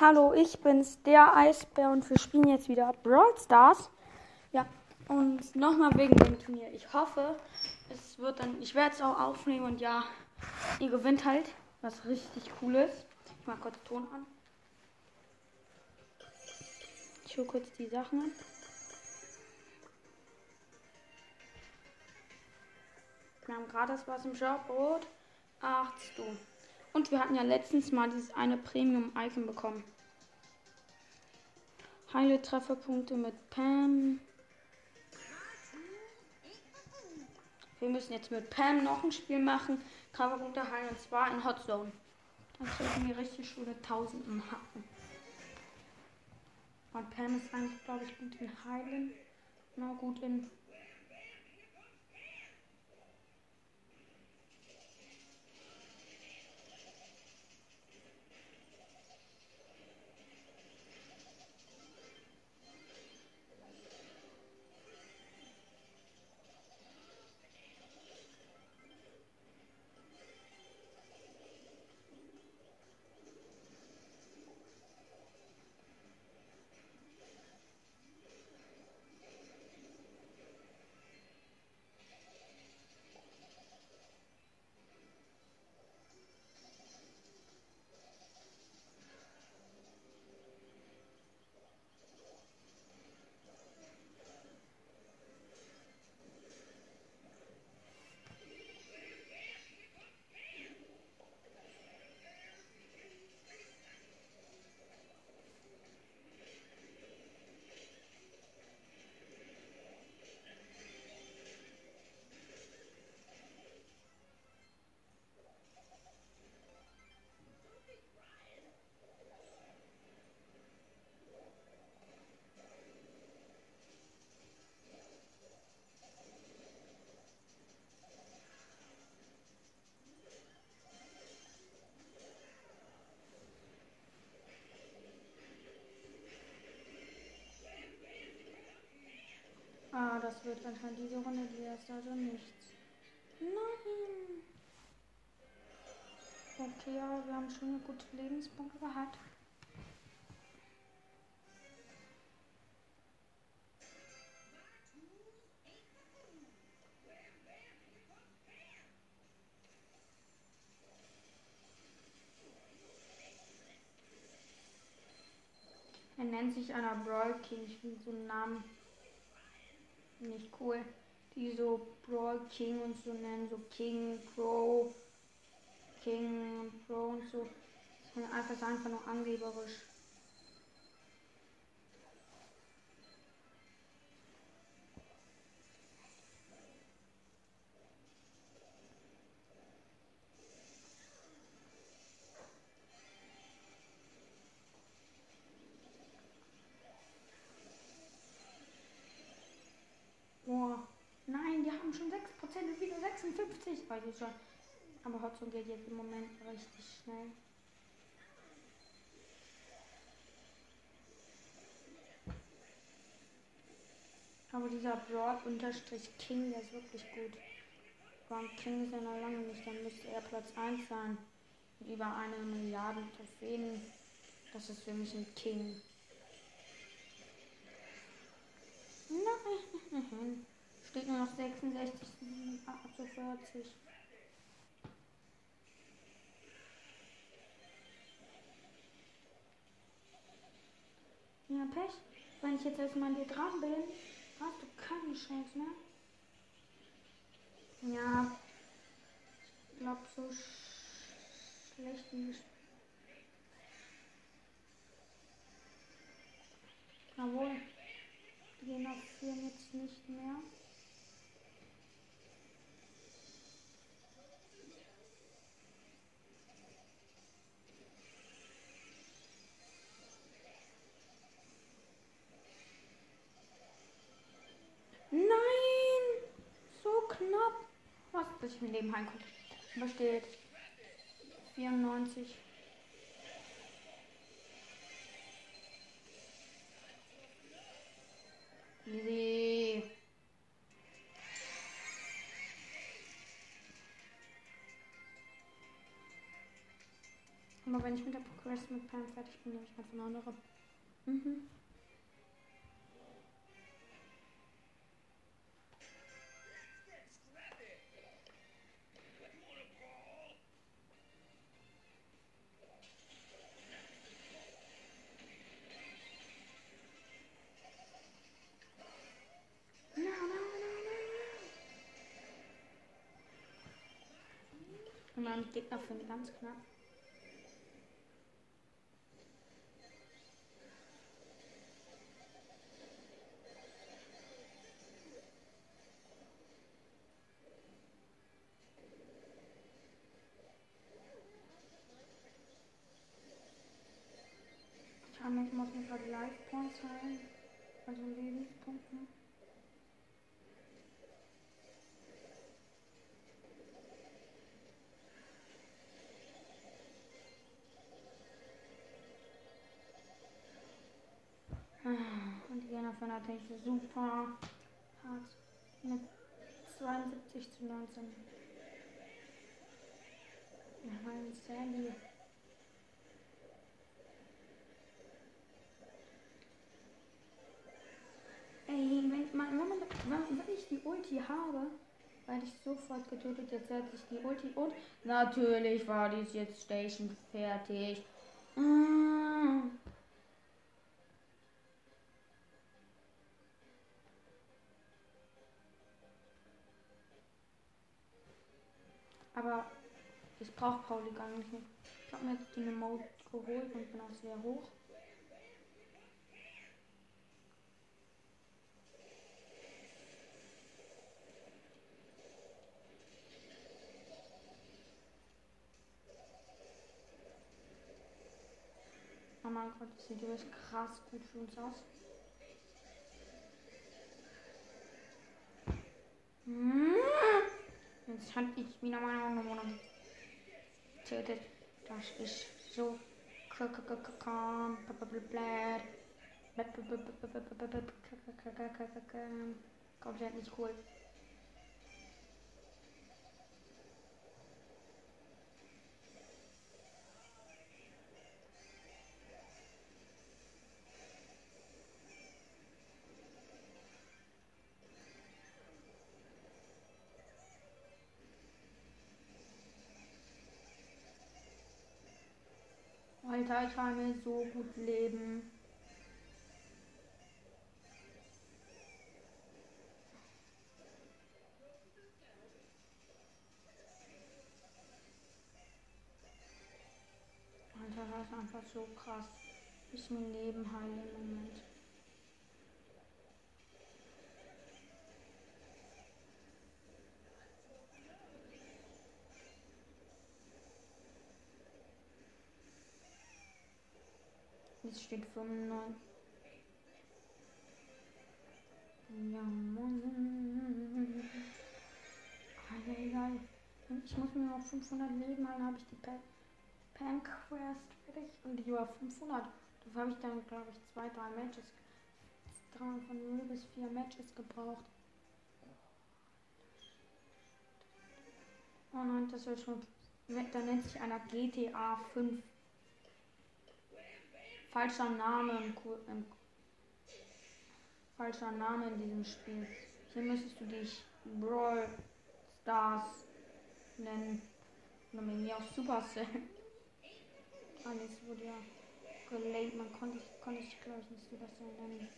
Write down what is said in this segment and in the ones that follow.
Hallo, ich bin's, der Eisbär und wir spielen jetzt wieder Brawl Stars. Ja, und nochmal wegen dem Turnier. Ich hoffe, es wird dann, ich werde es auch aufnehmen und ja, ihr gewinnt halt, was richtig cool ist. Ich mach kurz Ton an. Ich hole kurz die Sachen an. Wir haben gratis was im Shop. Rot. Ach du. Und wir hatten ja letztens mal dieses eine Premium-Icon bekommen. Heile Trefferpunkte mit Pam. Wir müssen jetzt mit Pam noch ein Spiel machen. Trefferpunkte heilen und zwar in Hot Zone. Dann kriegen wir richtig schöne Tausenden Hacken. Und Pam ist eigentlich, glaube ich, gut in Heilen. Na gut in das wird anscheinend diese Runde die erste also nichts. Nein! Okay, aber wir haben schon eine gute Lebenspunkte gehabt. Er nennt sich einer Brawl King. Ich will so einen Namen nicht cool. Die so Brawl King und so nennen, so King, Pro, King, Pro und so. Ist einfach, einfach nur angeberisch. Haben schon 6% und wieder 56. Weiß ich schon. Aber Hotzone geht jetzt im Moment richtig schnell. Aber dieser Broad-King, der ist wirklich gut. Warum King ist ja noch lange nicht, dann müsste er Platz 1 sein. Mit über eine Milliarde Trophäen. Das ist für mich ein King. Nein. Steht nur noch 66, 48. Ja, Pech. Wenn ich jetzt erstmal hier dran bin, hast du keine Chance mehr. Ja. Ich glaube, so sch schlecht wie Jawohl. Die gehen auf 4 jetzt nicht mehr. Nein! So knapp. Was, bis ich mir Leben heimkomme. Da steht 94. Easy. Aber wenn ich mit der Progress mit Pam fertig bin, nehme ich einfach eine andere. Mhm. No. Und mein Gegner finde ganz knapp. Ich muss mir gerade Life Points heilen. Also Lebenspunkte. Einer Technik super hart. Mit 72 zu 19. Ja, mein Sandy. Ey, wenn, man, wenn, man, wenn, ich die Ulti habe, werde ich sofort getötet. Jetzt setze ich die Ulti und natürlich war dies jetzt Station fertig. Ah. Aber ich brauche Pauli gar nicht mehr. Ich habe mir jetzt die Mode geholt und bin auch sehr hoch. Oh mein Gott, das sieht wirklich krass gut für uns aus. Hm. Jetzt hat ich wieder meine Augenmonat getötet. Das ist so komplett nicht cool. Alter, ich kann mir so gut leben. Alter, das ist einfach so krass. Ich mein Leben heile im Moment. Jetzt steht 95. Ja, Mann. Egal. Ich muss mir noch 500 Leben halten, habe ich die pa Pam Quest fertig und die war 500. Dafür habe ich dann, glaube ich, zwei, drei Matches, von 0 bis 4 Matches gebraucht. Oh nein, das ist schon. Da nennt sich einer GTA 5. Falscher Name im, im Falscher Name in diesem Spiel. Hier müsstest du dich Brawl Stars nennen. Mit mir auch Supercell. Alles wurde ja gelegt. Man konnte, konnte ich glaube ich nicht Supercell nennen.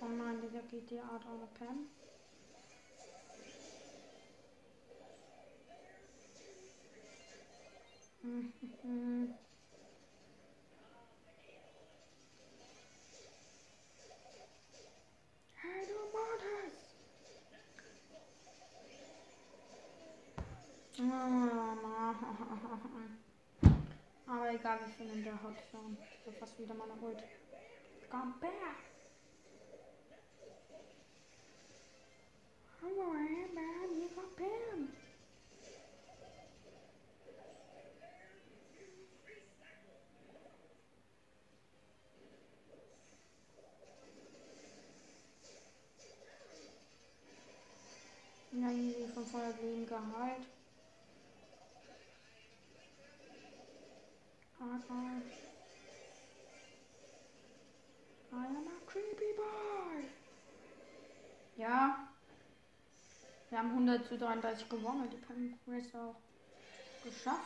Oh nein, dieser GTA hat auch eine Pam. Aber egal, wir finden der Hotzone. So fast wieder meine Ult. Come back! Hallo, hey, man, hier kommt Pam! Ja, easy 500 Leben geheilt. Hardball. I am a creepy boy. Ja. Wir haben 100 zu 33 gewonnen. Die Pam Race auch geschafft.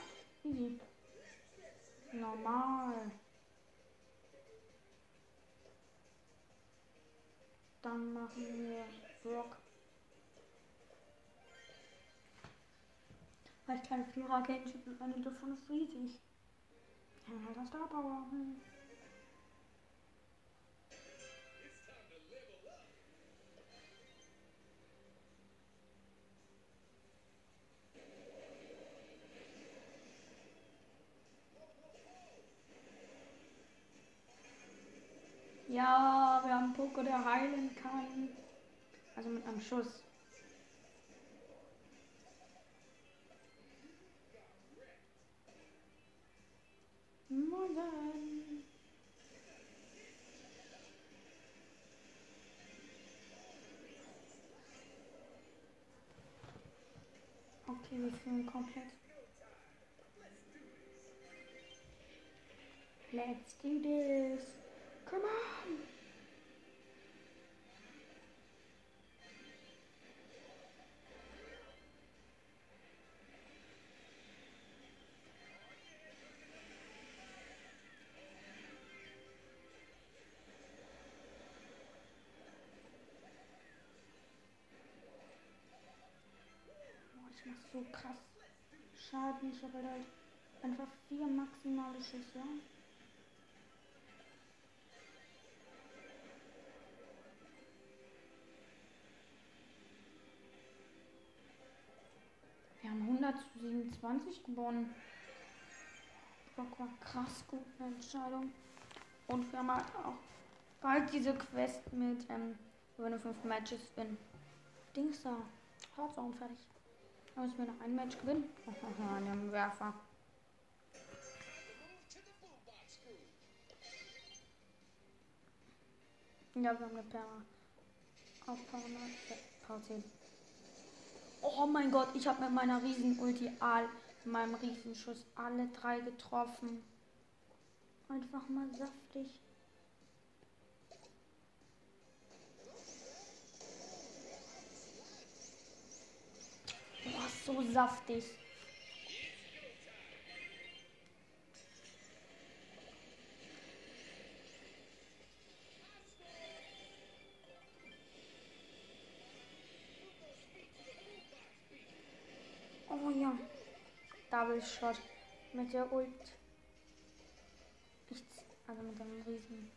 Easy. Normal. Dann machen wir Brock. Weil ich kleine Vierer Gameship und eine davon ist riesig. Ja, das Star Power. Hm. Ja, wir haben Poker, der heilen kann. Also mit einem Schuss. Let's do this. Come on. So krass Schaden. Ich habe halt einfach vier maximale Schüsse. Wir haben 100 zu 27 gewonnen. Brock war krass gut eine Entscheidung. Und wir haben halt auch bald diese Quest mit, ähm, du 5 Matches bin. Dings da. Hearthstone fertig. Da müssen wir noch ein Match gewinnen. An dem Werfer. Ja, wir haben eine Perma. Auf Perma. Pause. Oh mein Gott, ich habe mit meiner Riesen-Ulti all, mit meinem Riesenschuss alle drei getroffen. Einfach mal saftig. Boah, so saftig. Oh ja. Double Shot mit der Ult. Ich, also mit einem riesen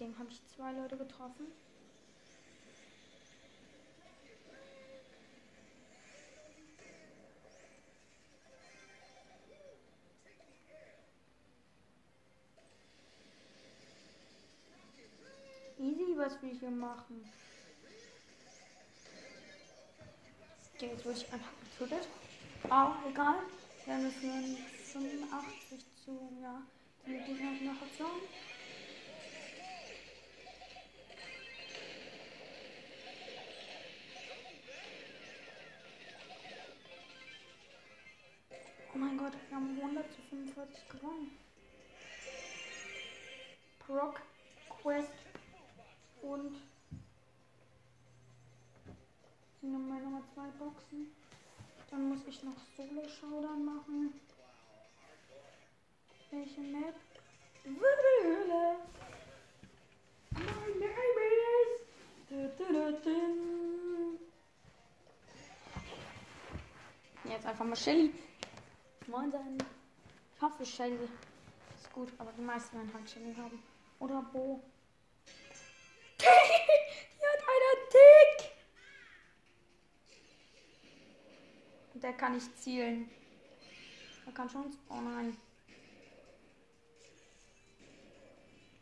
Ding habe ich zwei Leute getroffen. Easy, was wir machen. Okay, jetzt wurde ich einfach getötet. Aber egal. Wir haben jetzt nur 85 zu, ja, die Gegner noch Option. Oh mein Gott, wir haben 100 zu 45 gewonnen. Brock, Quest und sind Nummer Nummer zwei Boxen. Dann muss ich noch Solo-Showdown machen. Welche Map? Wühle. My name is. Jetzt einfach mal Shelly. Moin sein. Ich hoffe Shelly ist gut, aber die meisten werden halt Shelly haben. Oder Bo. Die hat einer Tick. Der kann nicht zielen. Er kann schon. Oh nein.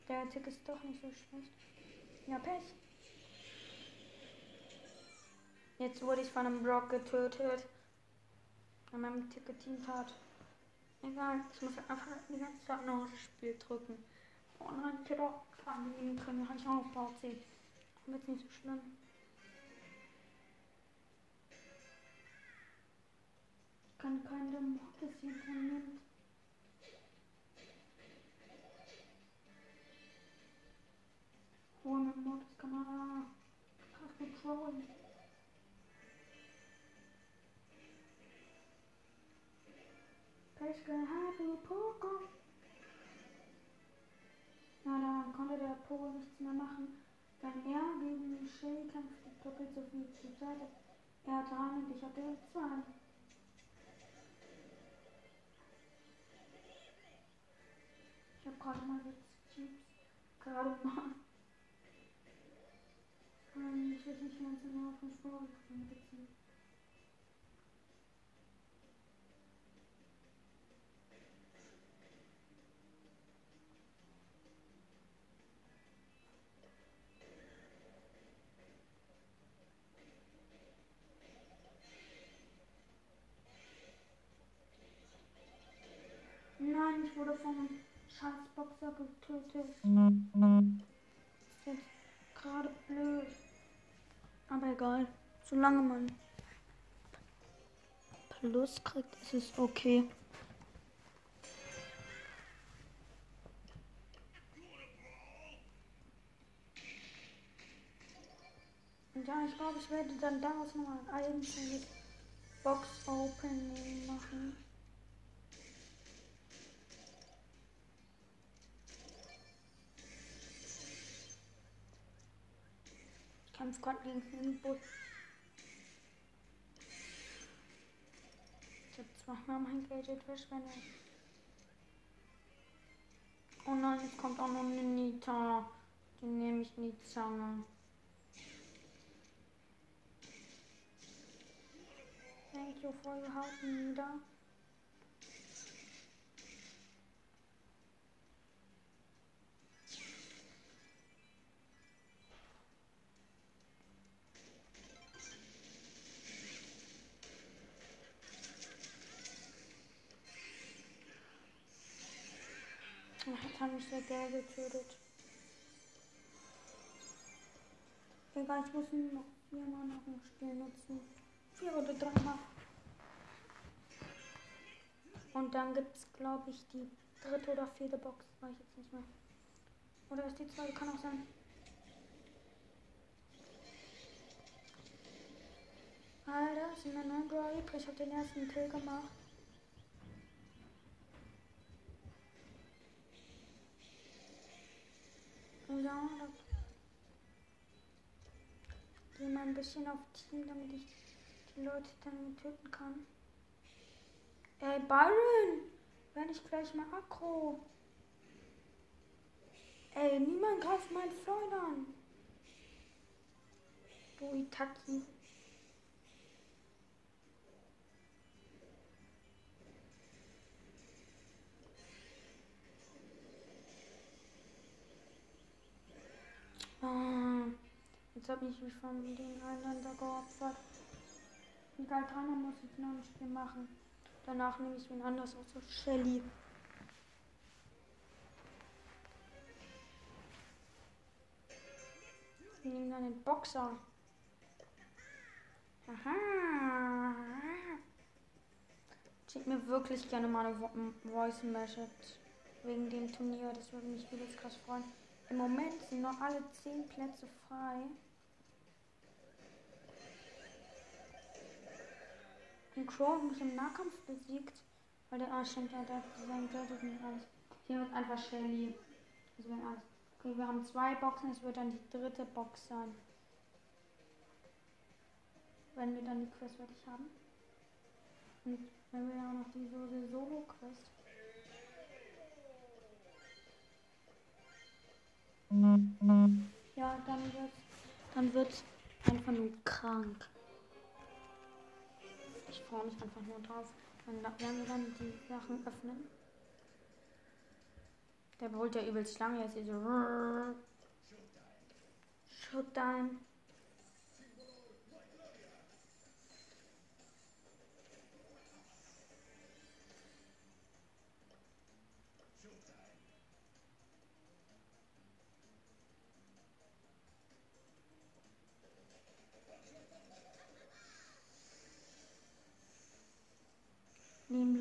Der Tick ist doch nicht so schlecht. Ja, Pech. Jetzt wurde ich von einem Brock getötet. An meinem Ticket-Team tat. Egal, ich muss einfach die ganze Zeit noch das Spiel drücken. Oh nein, auch annehmen können. Habe ich auch noch Bauch sehen. Aber jetzt nicht so schlimm. kann keine Mortis hier nimmt. Oh, mit da krass controllen. Pech gehabt, du Poco. Na, da konnte der Pogo nichts mehr machen. Wenn er gegen Shay kämpft, doppelt so viel zur Seite. Er hat drei und ich hatte zwei. Ich habe gerade mal jetzt Chips. Gerade mal. Ich will nicht ganz genau von Sport beziehen. Scheißboxer getötet. Ist gerade blöd. Aber egal. Solange man Plus kriegt, ist es okay. Und ja, ich glaube, ich werde dann daraus nochmal ein eigenes Box Opening machen. Kämpfe gerade gegen Bus. Ich habe zweimal mein Gadget verschwendet. Oh nein, jetzt kommt auch noch eine Nita. Die nehme ich in die Zange. Thank you for your help, Nita. Hat mich der Bär getötet. Egal, ich muss nur noch viermal noch ein Spiel nutzen. Vier oder dreimal. Und dann gibt es, glaube ich, die dritte oder vierte Box. Weiß ich jetzt nicht mehr. Oder ist die zweite? Kann auch sein. Alter, sind wir neun Brawler. Ich habe den ersten Kill gemacht. Ja, da gehe mal ein bisschen auf Team, damit ich die Leute dann töten kann. Ey, Byron! Wenn ich gleich mal aggro. Ey, niemand greift mein Freund an. Du Itaki. Habe ich mich von den Einländer geopfert. Egal, dreimal muss ich noch ein Spiel machen. Danach nehme ich wen anders aus, so Shelly. Wir nehmen dann den Boxer. Aha. Schickt mir wirklich gerne mal eine Vo Voice Message wegen dem Turnier. Das würde mich übelst krass freuen. Im Moment sind noch alle 10 Plätze frei. Und Crow mich im Nahkampf besiegt, weil der Arsch stimmt, der hat sein Geld nicht alles. Hier wird einfach Shelly. Also wenn alles. Okay, wir haben zwei Boxen, es wird dann die dritte Box sein. Wenn wir dann die Quest fertig haben. Und wenn wir auch noch die Solo-Quest. Ja, dann wird dann wird's einfach nur krank. Ich freue mich einfach nur drauf, wenn, wenn wir dann die Sachen öffnen. Der brüllt ja übelst lange, jetzt ist so Showtime.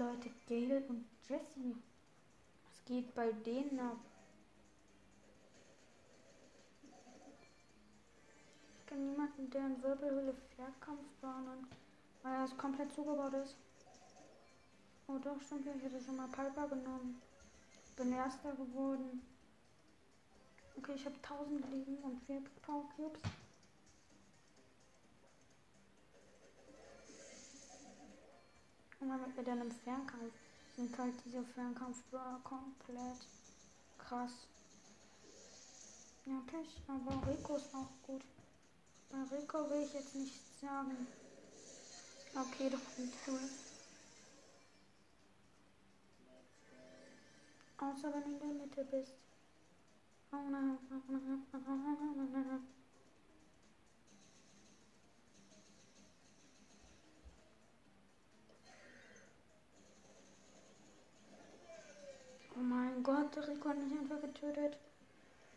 Leute, Gail und Jesse. Was geht bei denen ab? Ich kenne niemanden, der in Wirbelhöhle Fährkampfbahnen, weil das komplett zugebaut ist. Oh doch, stimmt ja, ich hätte schon mal Piper genommen. Bin erster geworden. Okay, ich habe 1000 liegen und 4 Power Cubes. Und dann mit mir dann im Fernkampf sind halt diese Fernkampf komplett krass. Ja, Pech, aber Rico ist auch gut. Bei Rico will ich jetzt nicht sagen. Okay, doch nicht cool. Außer wenn du in der Mitte bist. Oh nein, oh nein, oh nein, oh nein. Oh mein Gott, Rico hat mich einfach getötet.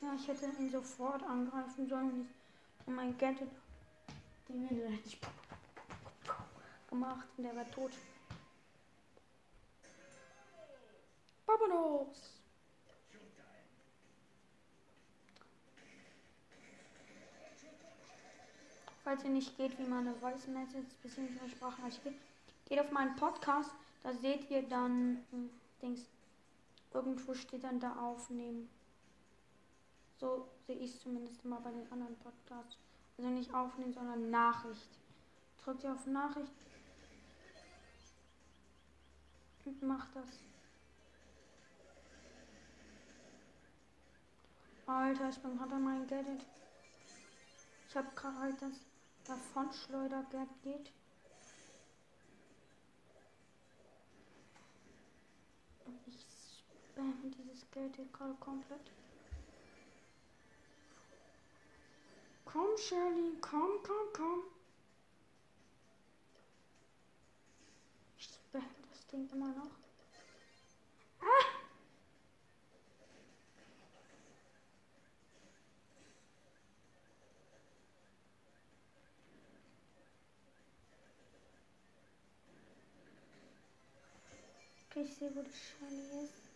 Ja, ich hätte ihn sofort angreifen sollen. Und mein Gadget, den hätte ich gemacht und der war tot. Babanos! Falls ihr nicht geht, wie meine Voice Message bzw. Sprachnachricht geht, geht auf meinen Podcast. Da seht ihr dann hm, Dings. Irgendwo steht dann da aufnehmen. So sehe ich es zumindest immer bei den anderen Podcasts. Also nicht aufnehmen, sondern Nachricht. Drückt ihr auf Nachricht und macht das. Alter, ich bin gerade an meinem Gadget. Ich habe gerade das davon schleudert geht. Und ich spam dieses Geld hier gerade komplett. Komm, Shirley, komm, komm, komm. Ich spam das Ding immer noch. Okay, ich sehe, wo die Shiny ist.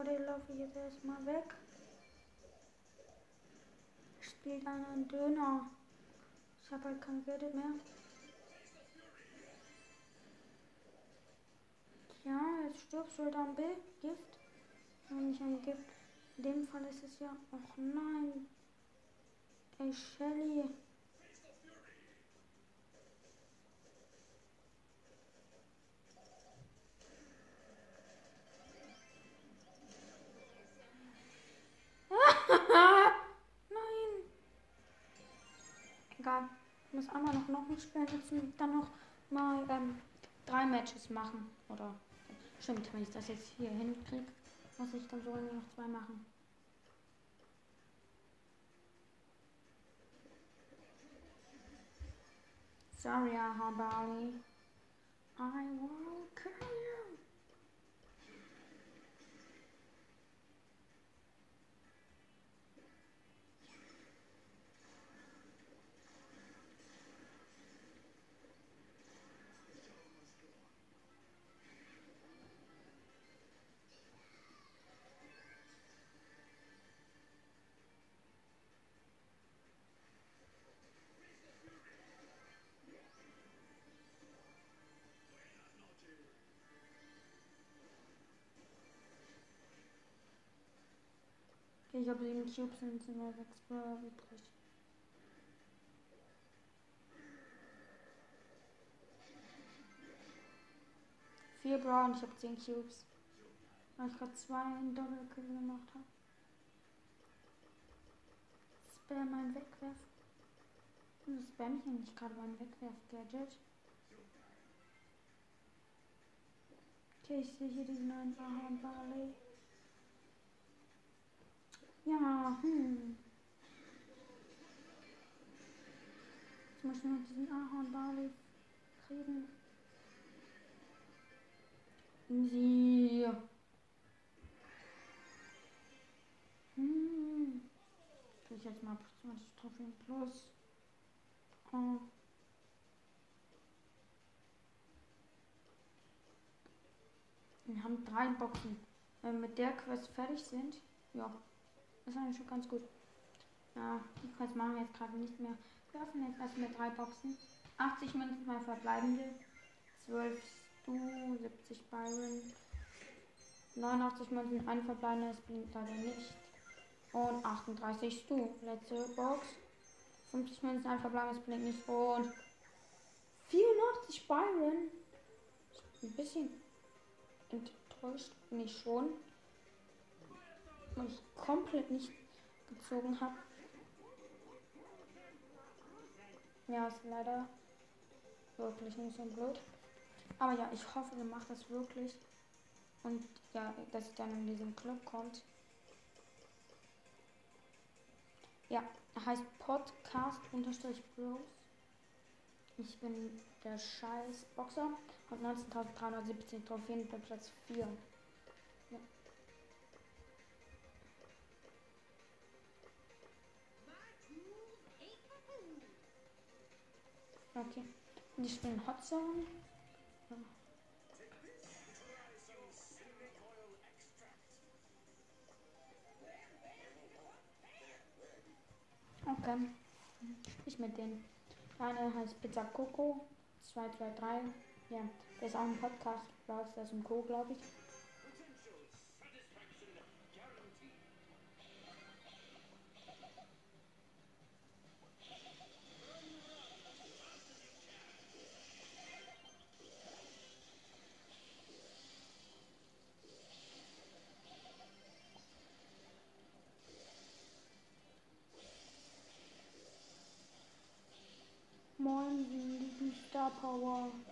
Vor der laufe ich jetzt erstmal weg. Spielt einen Döner. Ich habe halt kein Geld mehr. Ja, jetzt stirbst du halt B Gift. Und nicht ein Gift. In dem Fall ist es ja. Ach nein. Ey, Shelly. Egal. Ich muss einmal noch noch ein Spiel setzen, dann noch mal ähm, drei Matches machen. Oder stimmt, wenn ich das jetzt hier hinkriege, muss ich dann sogar nur noch zwei machen. Sorry, Habali. I will kill you. Ich habe sieben Cubes und sind nur sechs Brawler übrig. Vier Brawler und ich habe zehn Cubes. Weil ich gerade zwei in Doppelkill gemacht habe. Spam mein Wegwerf. Und spam ich eigentlich gerade beim Wegwerf-Gadget. Okay, ich sehe hier diesen neuen Barley. Ja, hm. Jetzt muss ich noch diesen Ahorn Barley kriegen. Sie. Hm. Krieg ich jetzt mal 20 Trophäen plus. Oh. Wir haben drei Boxen. Wenn wir mit der Quest fertig sind, ja, das eigentlich schon ganz gut. Ja, die Quest machen wir jetzt gerade nicht mehr. Wir öffnen jetzt erstmal drei Boxen. 80 Münzen, zwei verbleibende. 12 Stu, 70 Byron. 89 Münzen, ein verbleibende, das leider nicht. Und 38 Stu. Letzte Box. 50 Münzen, ein verbleibendes blinkt nicht. Und 84 Byron. Ein bisschen enttäuscht bin ich schon. Ich komplett nicht gezogen habe. Ja, ist leider wirklich nicht so blöd. Aber ja, ich hoffe, ihr macht das wirklich. Und ja, dass ihr dann in diesen Club kommt. Ja, heißt Podcast-Bros. Ich bin der scheiß Boxer und 19.317 Trophäen bei Platz 4. Okay. Und ich spiele Hot Zone. Okay. Ich mit denen. Eine heißt Pizza Coco 223. Ja, der ist auch ein Podcast. Ist ein Co, glaube ich. Lieben Star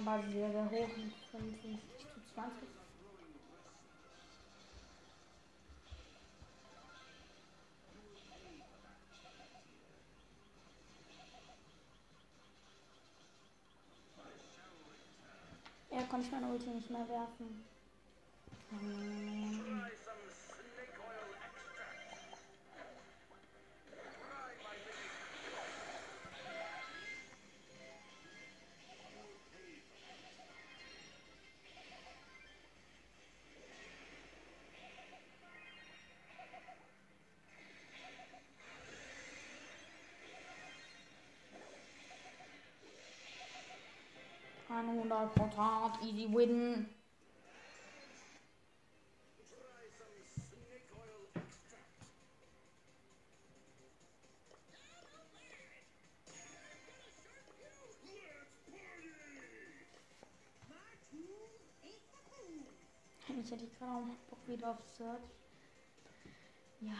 aber sehr, sehr hoch. 55 zu 20. Er konnte ich meine Ulti nicht mehr werfen. Hm. Einhundert Prozent easy win. Ich hätte gerade auch Bock wieder auf Search. Ja.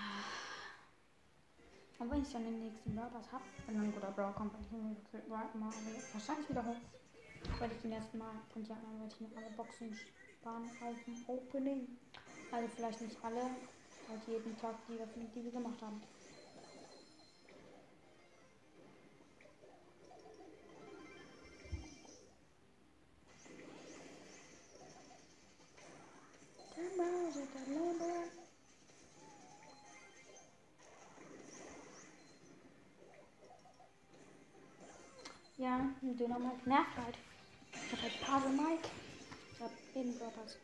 Und wenn ich dann den nächsten Burgers habe, wenn dann ein guter Bro kommt, dann ich mal wahrscheinlich wieder hoch. Werde ich den ersten Mal und die anderen werde ich mir alle Boxen sparen auf dem Opening. Also vielleicht nicht alle, halt jeden Tag die öffnen, die wir gemacht haben. Ja, Mike nervt halt. Ich hab Pase Mike. Ich hab eben Brothers.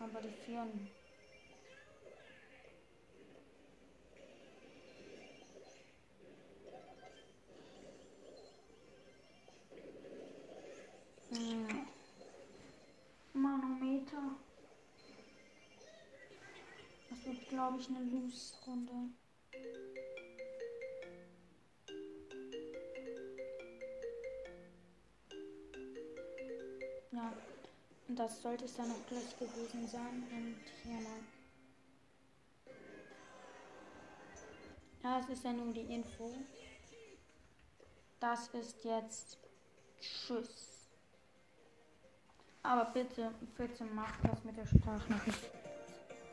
Aber die Vieren. glaube ich, eine Loose-Runde. Ja, und das sollte es dann auch gleich gewesen sein. Und hier mal. Ja, es ist ja nur die Info. Das ist jetzt Tschüss. Aber bitte, bitte mach das mit der Sprachnachricht.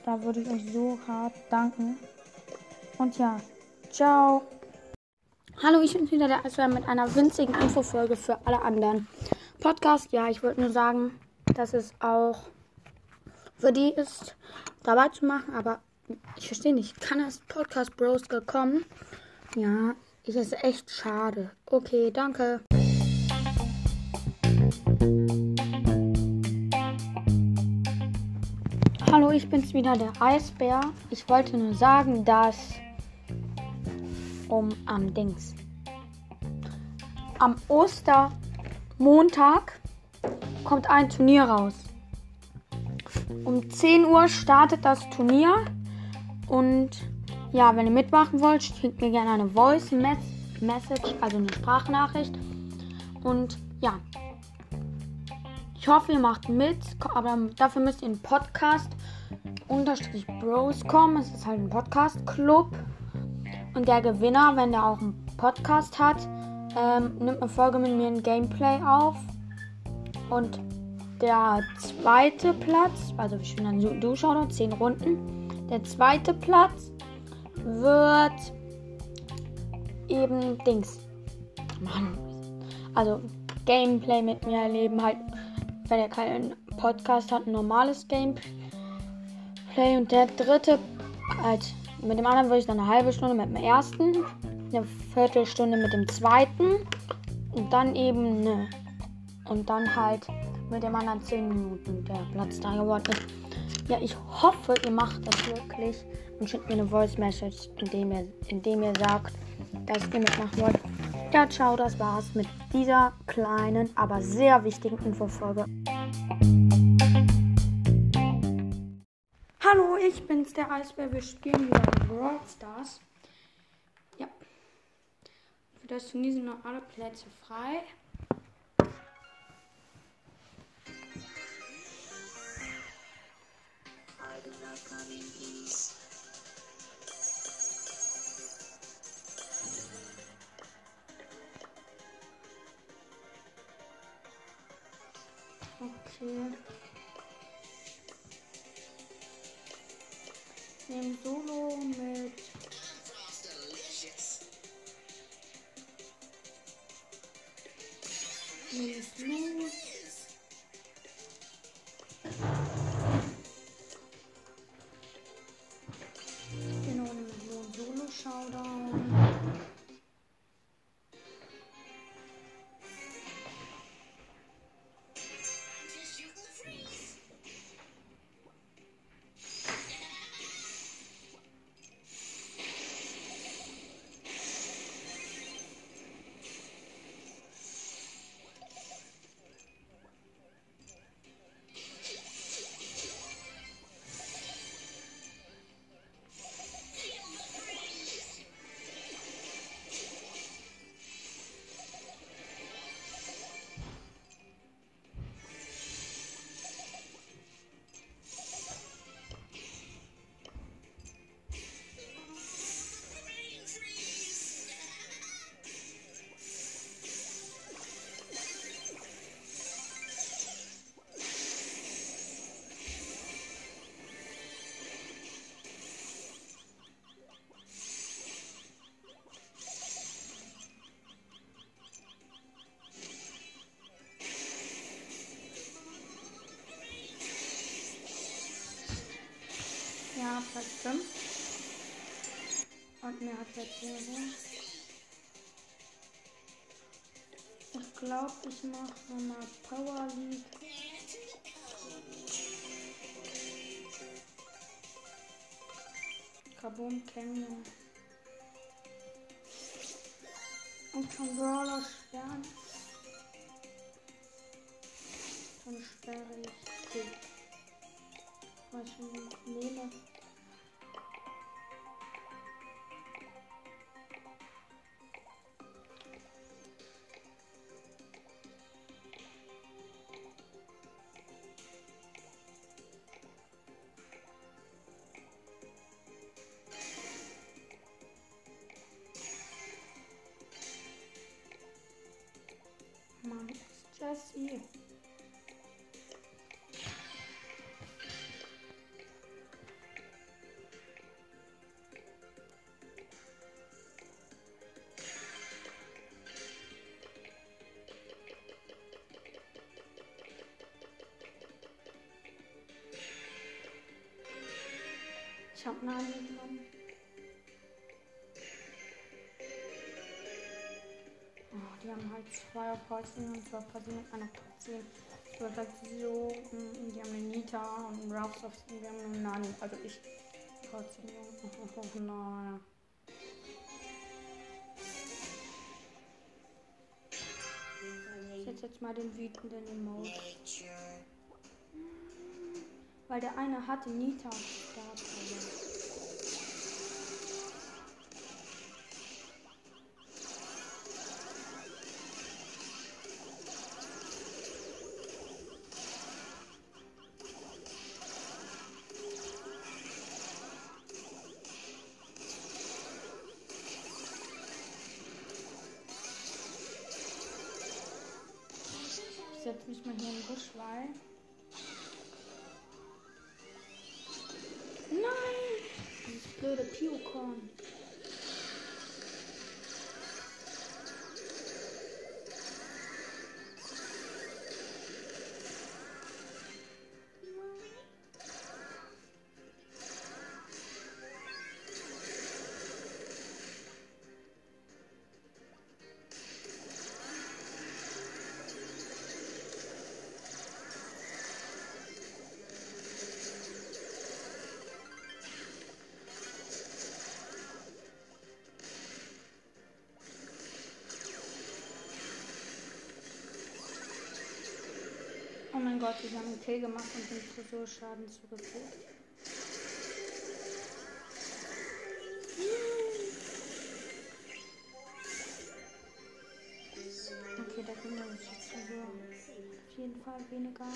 Da würde ich euch so hart danken. Und ja, ciao. Hallo, ich bin wieder der Eisbär mit einer winzigen Infofolge für alle anderen. Podcast, ja, ich wollte nur sagen, dass es auch für die ist, dabei zu machen, aber ich verstehe nicht. Kann das Podcast Bros kommen? Ja, ich ist echt schade. Okay, danke. Ich bin's wieder, der Eisbär. Ich wollte nur sagen, dass um am Dings am Ostermontag kommt ein Turnier raus. Um 10 Uhr startet das Turnier und ja, wenn ihr mitmachen wollt, schickt mir gerne eine Voice Message, also eine Sprachnachricht. Und ja, ich hoffe, ihr macht mit, aber dafür müsst ihr in Podcast unterstrich Bros kommen. Es ist halt ein Podcast-Club. Und der Gewinner, wenn der auch einen Podcast hat, ähm, nimmt eine Folge mit mir ein Gameplay auf. Und der zweite Platz, also wir spielen dann Du-Showdown, 10 Runden. Der zweite Platz wird eben Dings. Mann. Also Gameplay mit mir erleben. Halt, wenn er keinen Podcast hat, ein normales Gameplay. Und der dritte, halt, mit dem anderen würde ich dann eine halbe Stunde mit dem ersten, eine Viertelstunde mit dem zweiten und dann eben eine. Und dann halt mit dem anderen 10 Minuten der Platz da geworden ist. Ja, ich hoffe, ihr macht das wirklich und schickt mir eine Voice Message, indem ihr, indem ihr sagt, dass ihr mitmachen wollt. Ja, ciao, das war's mit dieser kleinen, aber sehr wichtigen Infofolge. Hallo, ich bin's, der Eisbär. Wir spielen wieder Brawl Stars. Ja. Für das Turnier sind noch alle Plätze frei. Okay. Nehmen Solo mit Nehmen Snoop. Genau, nehmen so ein Solo-Showdown. Platz 5. Und mir hat jetzt hier Ich glaube, ich mache nochmal Power League. Carbon Canyon. Und von Brawler Stern. Dann sperre ich. Gut. Was ich nehme. Da ist sie. Ich hab Nani zwei Opportunitäten und zwar passiert mit einer Top 10. Ich würde halt so, mm, die haben eine Nita und einen Ralphs auf wir haben einen Nani. Also ich trotzdem. Oh, oh, nein. Ich setze jetzt mal den wütenden Emoji. Weil der eine hatte Nita Start. Setze mich mal hier in den Busch, weil. Nein! Dieses blöde Piokon. Gott, die haben einen Kill gemacht und den Tresorschaden zugefügt. Okay, da ging wir jetzt Tresor. Auf jeden Fall weniger.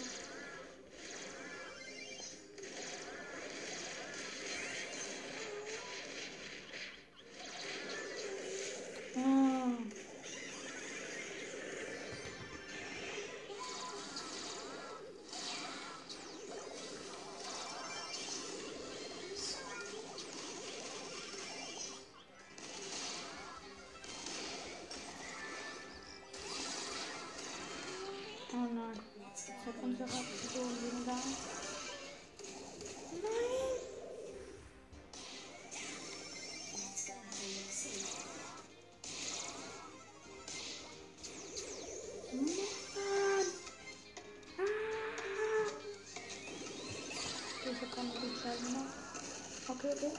Okay, okay.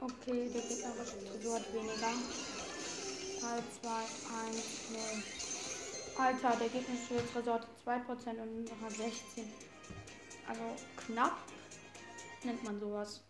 Okay, der gegnerische Tresor hat weniger. 3, 2, 1, 0. Alter, der gegnerische Tresor hat 2% und unserer 16. Also knapp nennt man sowas.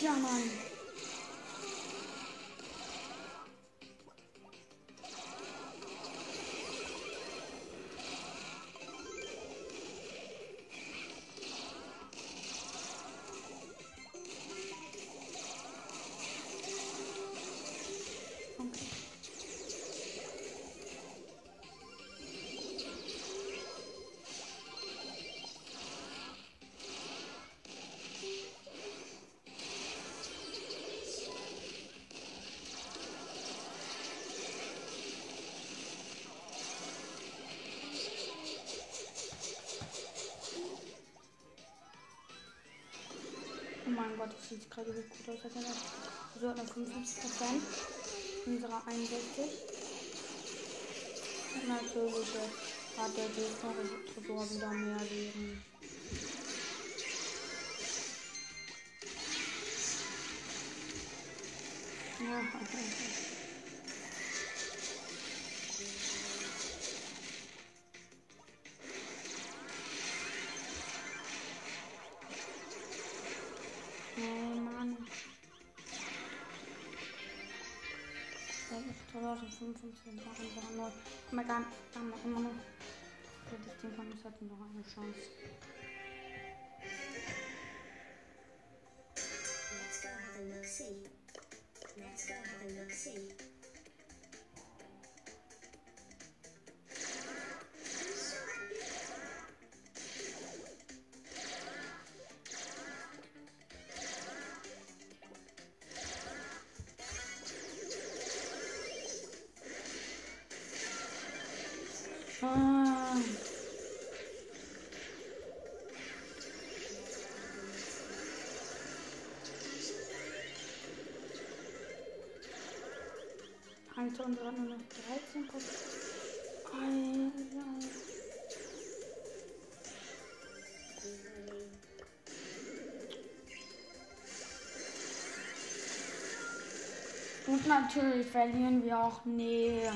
Ja, Mann. Das sieht gerade so gut aus. Hat er noch so hat noch 55 Prozent. Unserer 61. Und natürlich hat der gegnerische Tresor wieder mehr Leben. 2015 war einfach neu. Haben wir gar haben wir immer noch. Ja, Das Ding von uns hat noch eine Chance. Let's go have a look see. Let's go have a look Alter, und dran nur noch 13 Prozent. Alter. Und natürlich verlieren wir auch. Nee.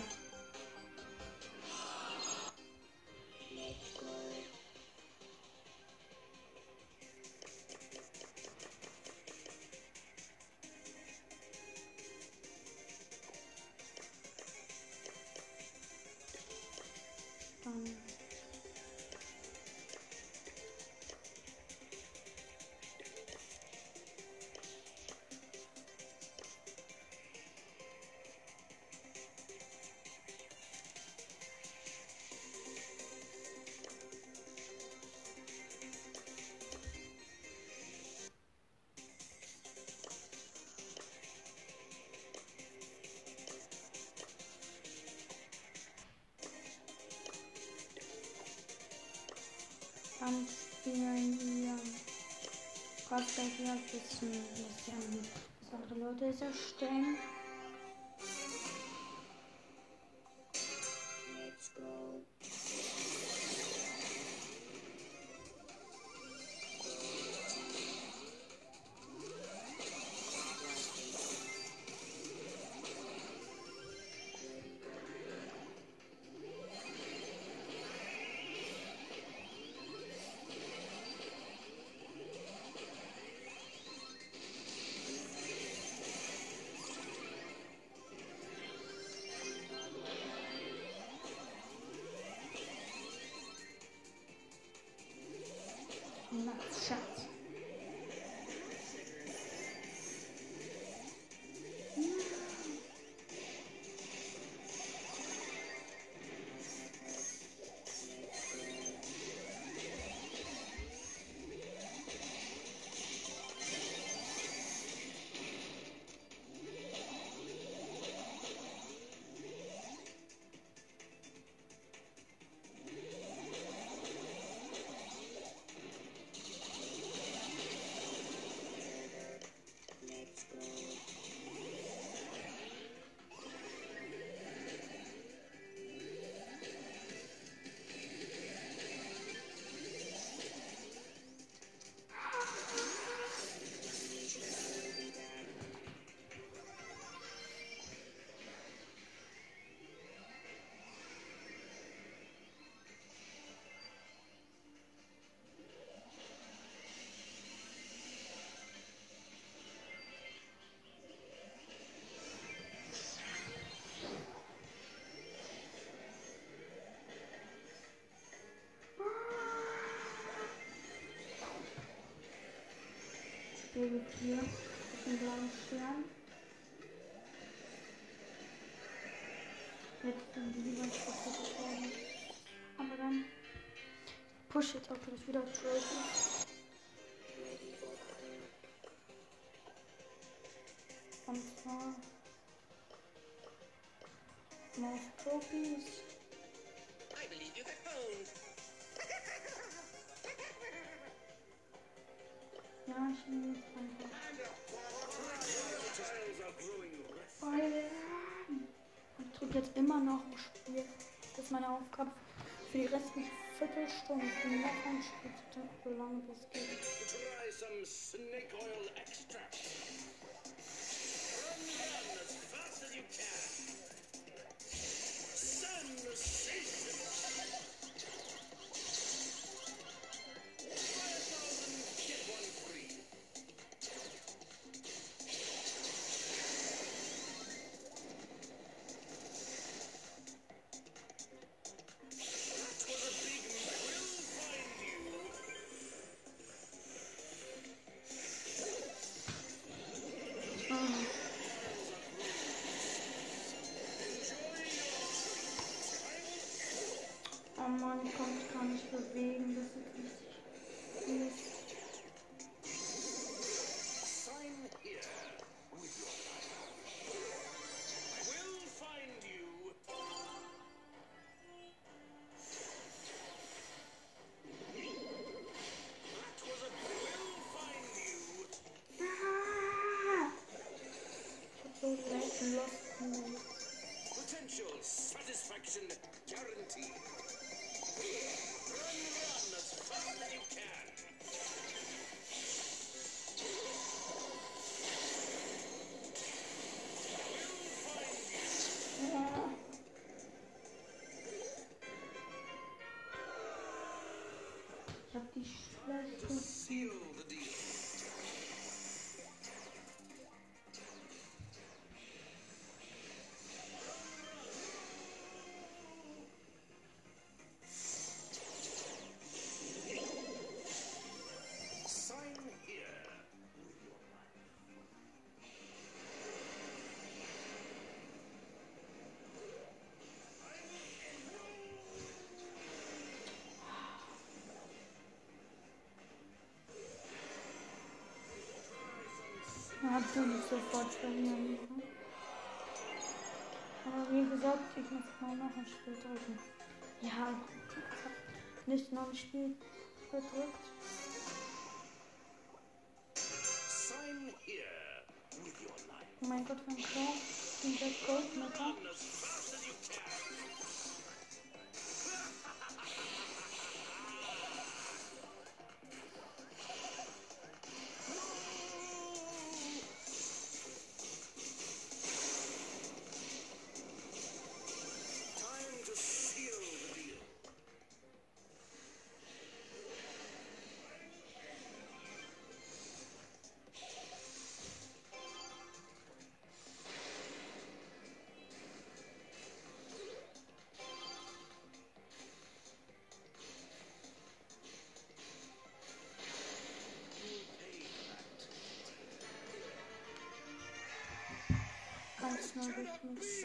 Bisschen, bisschen andere Leute ist erstellen. Na, 4 mit dem blauen Stern. Jetzt sind die worden. Aber dann push jetzt auch gleich wieder Trophy. Meine Aufgabe für die restliche Viertelstunde noch ein Spiel zu tun, so lange das geht. Try some snake oil extract. Run, run, you can. Ich hab die schlechte. Natürlich sofort verlieren. ne? Aber wie gesagt, ich muss mal noch ein Spiel drücken. Ja, ich hab nicht noch ein Spiel gedrückt. Oh mein Gott, mein Klau. Ich bin der Try to be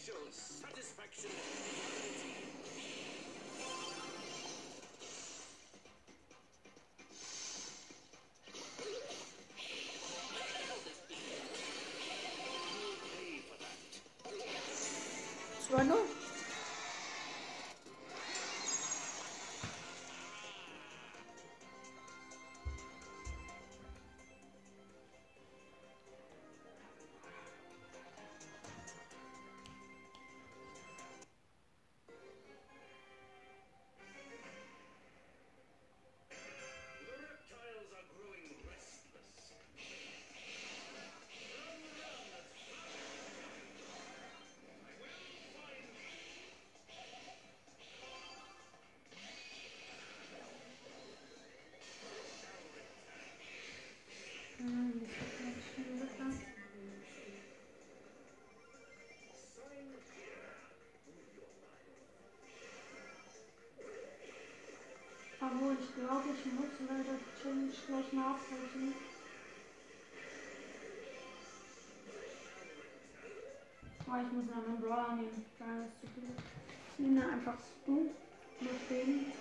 special satisfaction. Bueno. glaube, ich muss mir das Challenge gleich mal abbrechen. Oh, ich muss einen anderen Brawler nehmen. Da ist zu viel. Ich nehme einfach Spoon Mal stehen.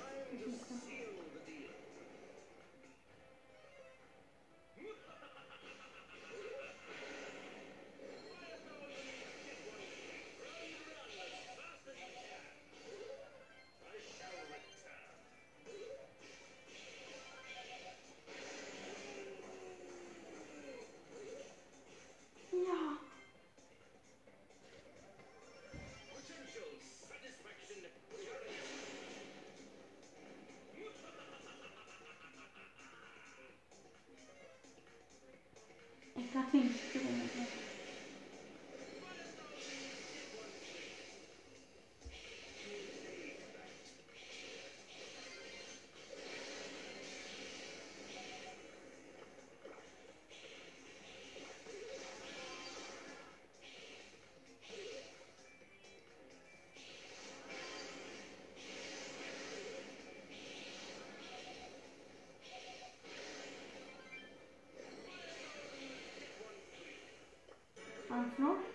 Ich dachte. não?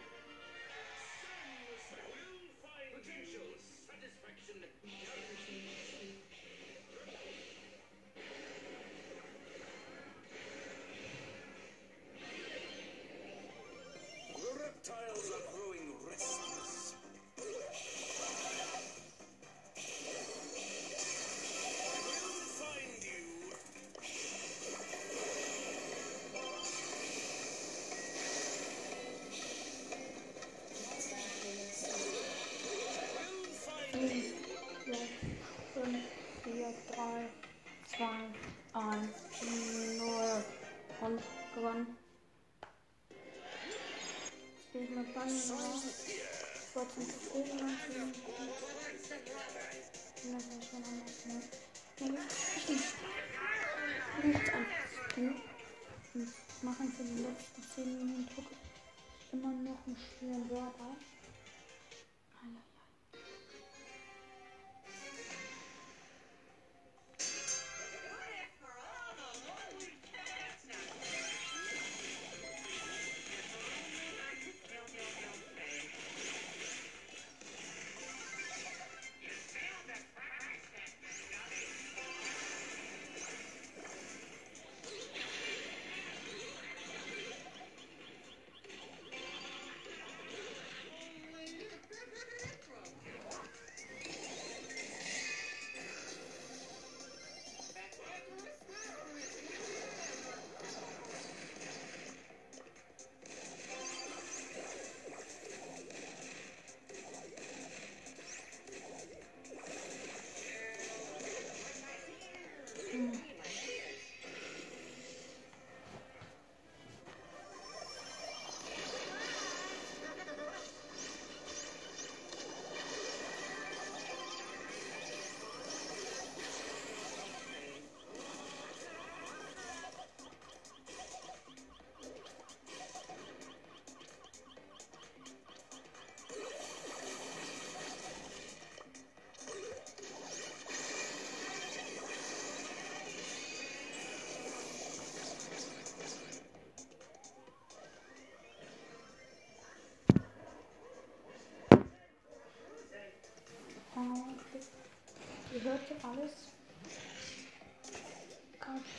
gehört doch alles.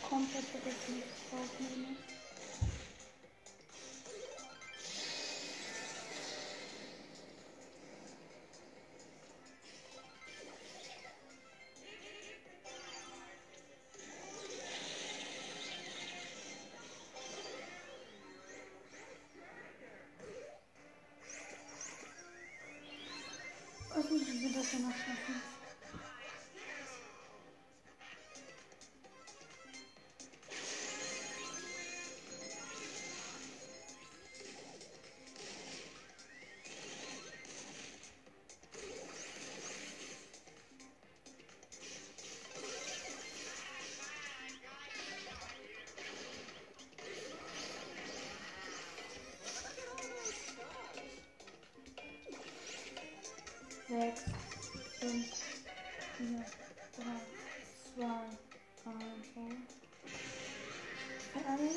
Komplett vergessen, das aufnehmen. Ich muss das noch schaffen. sechs, fünf, vier, drei, zwei, eins.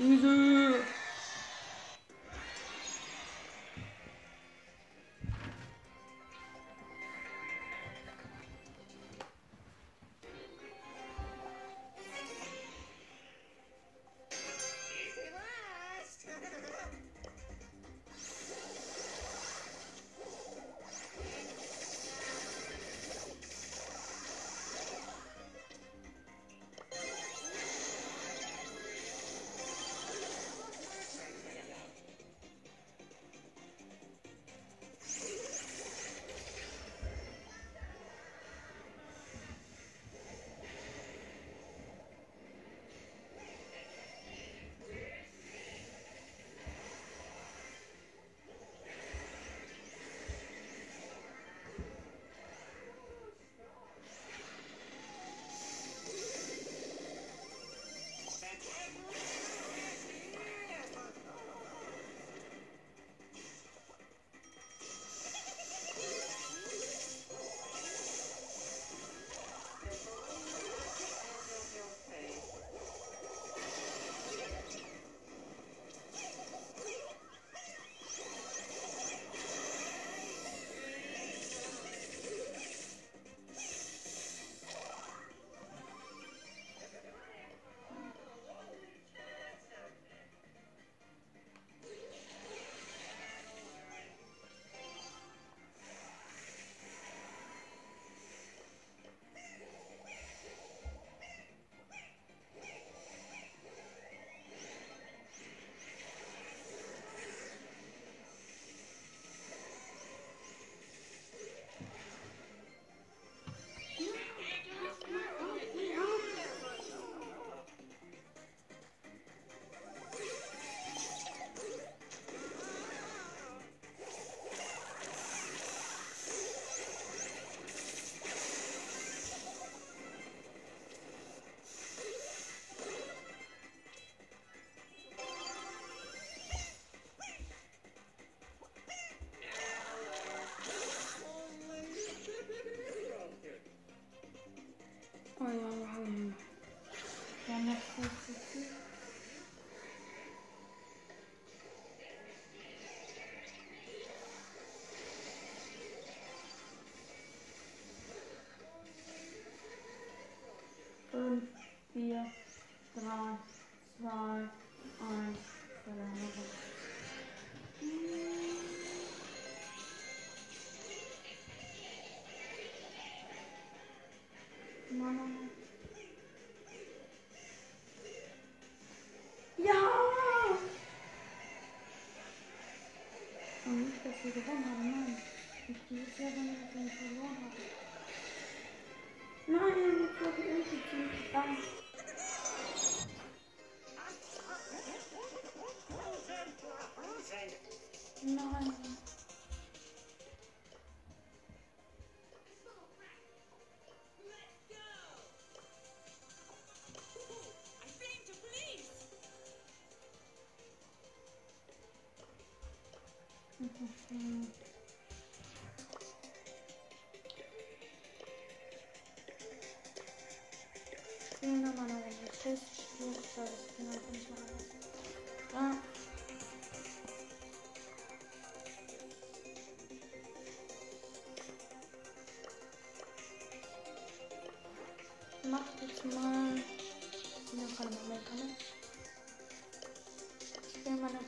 Easy. Oh ja,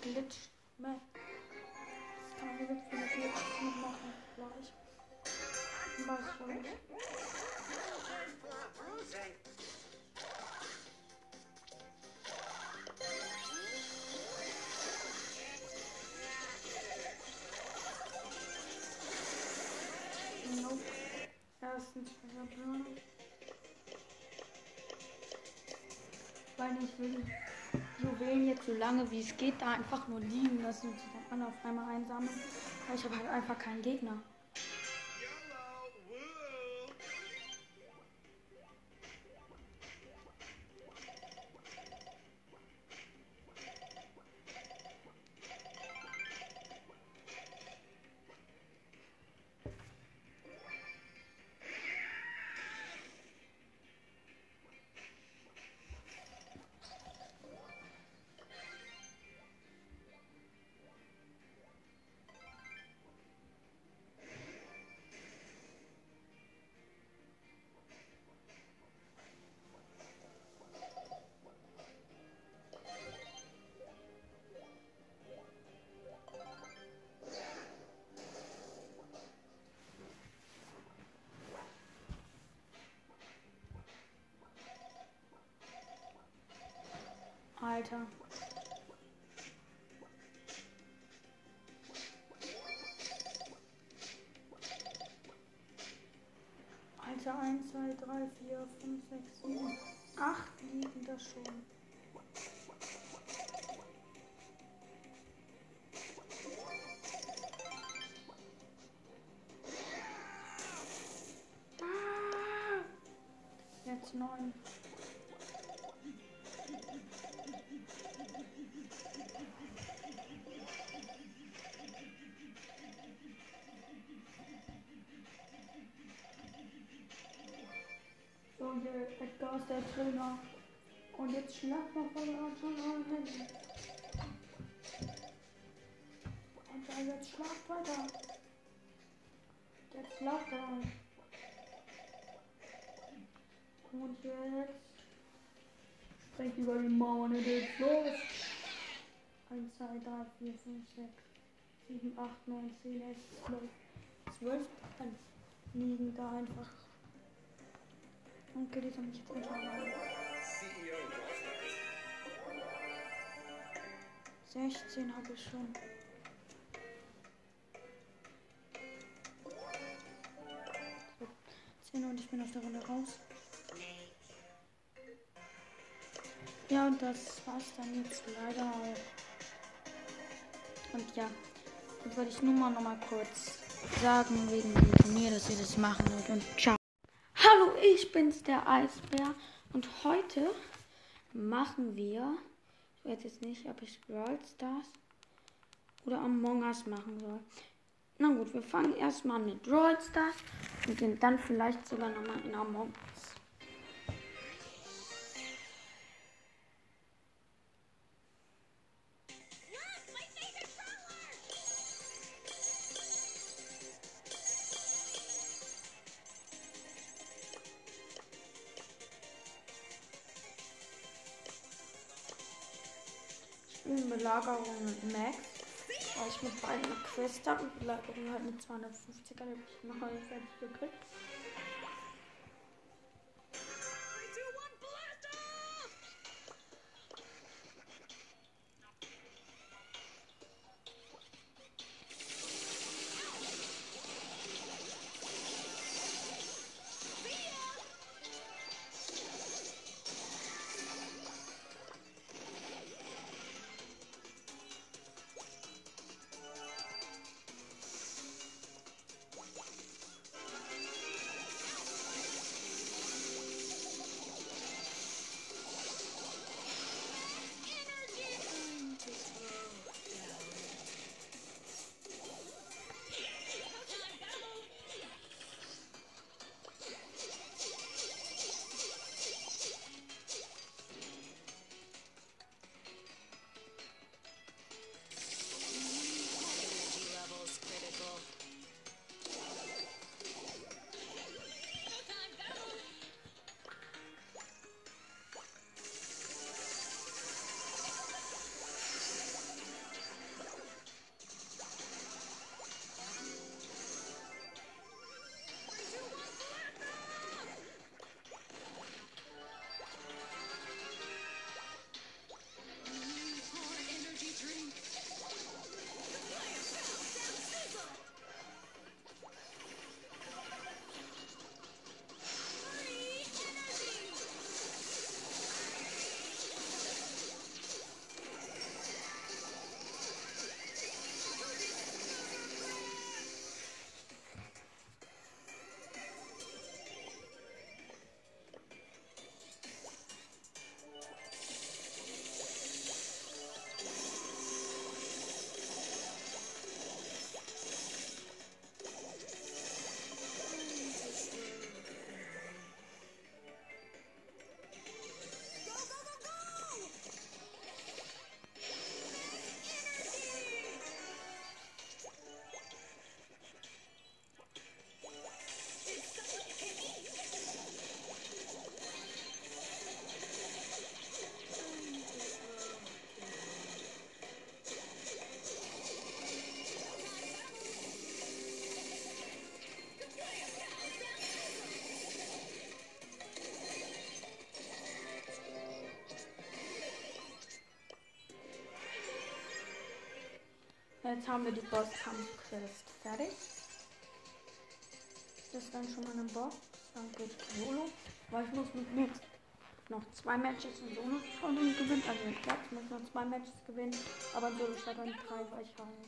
spiele mal eine Glitch. Map. Das kann man wirklich für eine Glitch machen. Gleich. Was schon. Nope. Erstens Plan. Weil ich will Juwelen jetzt so lange wie es geht da einfach nur liegen lassen und sie dann alle auf einmal einsammeln. Weil ich habe halt einfach keinen Gegner. Alter. Alter, 1, 2, 3, 4, 5, 6, 7, 8 liegen da schon. Ah! Jetzt 9. So, hier, Edgar ist der Trainer. Und jetzt schlagt noch mal schon an hin. Und da jetzt schlagt weiter. Jetzt schlagt er. Und jetzt springt über die Mauer und jetzt los. 1, 2, 3, 4, 5, 6, 7, 8, 9, 10, 11, 12. 12 dann liegen da einfach. Okay, die soll mich jetzt Broadcast. 16 habe ich schon. So, 10 und ich bin aus der Runde raus. Ja, und das war's dann jetzt leider auch. Und ja, jetzt wollte ich nur mal noch mal kurz sagen, wegen dem Turnier, dass ihr das machen wollt. Und ciao. Ich bin's, der Eisbär. Und heute machen wir, ich weiß jetzt nicht, ob ich Brawl Stars oder Among Us machen soll. Na gut, wir fangen erstmal mit Brawl Stars und gehen dann vielleicht sogar nochmal in Among Us. Belagerung mit Max. Weil ich mit beiden Quest habe und Belagerung halt mit 250er, die habe ich noch nicht fertig gekriegt. Jetzt haben wir die Bosskampf-Quest fertig. Das ist dann schon mal eine Box. Dann geht Solo. Weil ich muss mit Max noch zwei Matches in Solo gewinnen. Also Platz muss noch zwei Matches gewinnen. Aber in Solo statt dann drei, weil ich halt.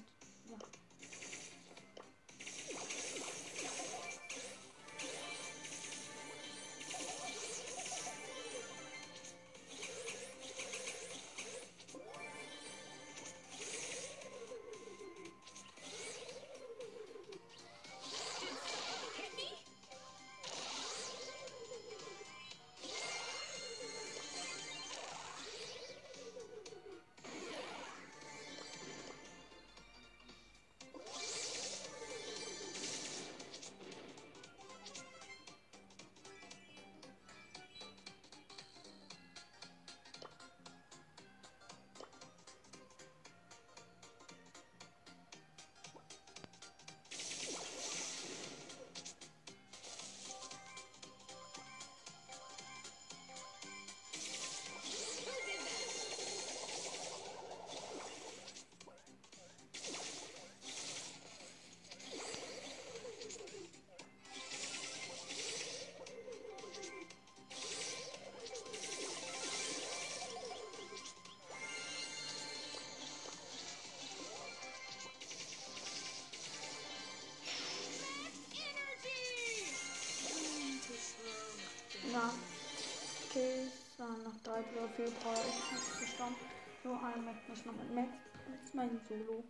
Oder Brawler. Ich bin gestorben. Nur ein Match muss noch mit Max. Das ist mein Solo.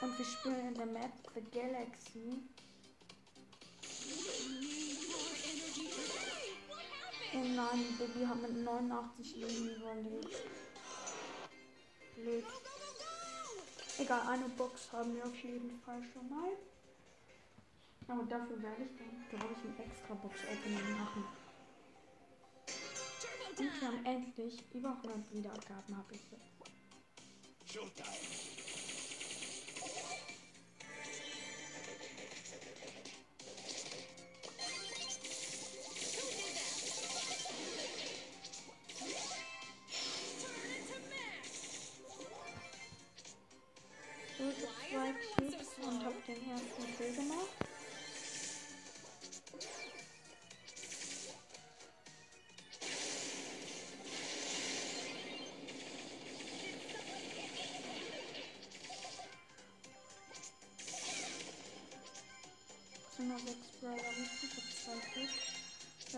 Und wir spielen in der Map The Galaxy. Oh nein, Baby haben mit 89 Leben überlebt. Blöd. Egal, eine Box haben wir auf jeden Fall schon mal. Aber dafür werde ich dann, glaube ich, ein extra Box-Opening machen. Und wir haben endlich über 100 Wiedergaben, habe ich jetzt. Showtime.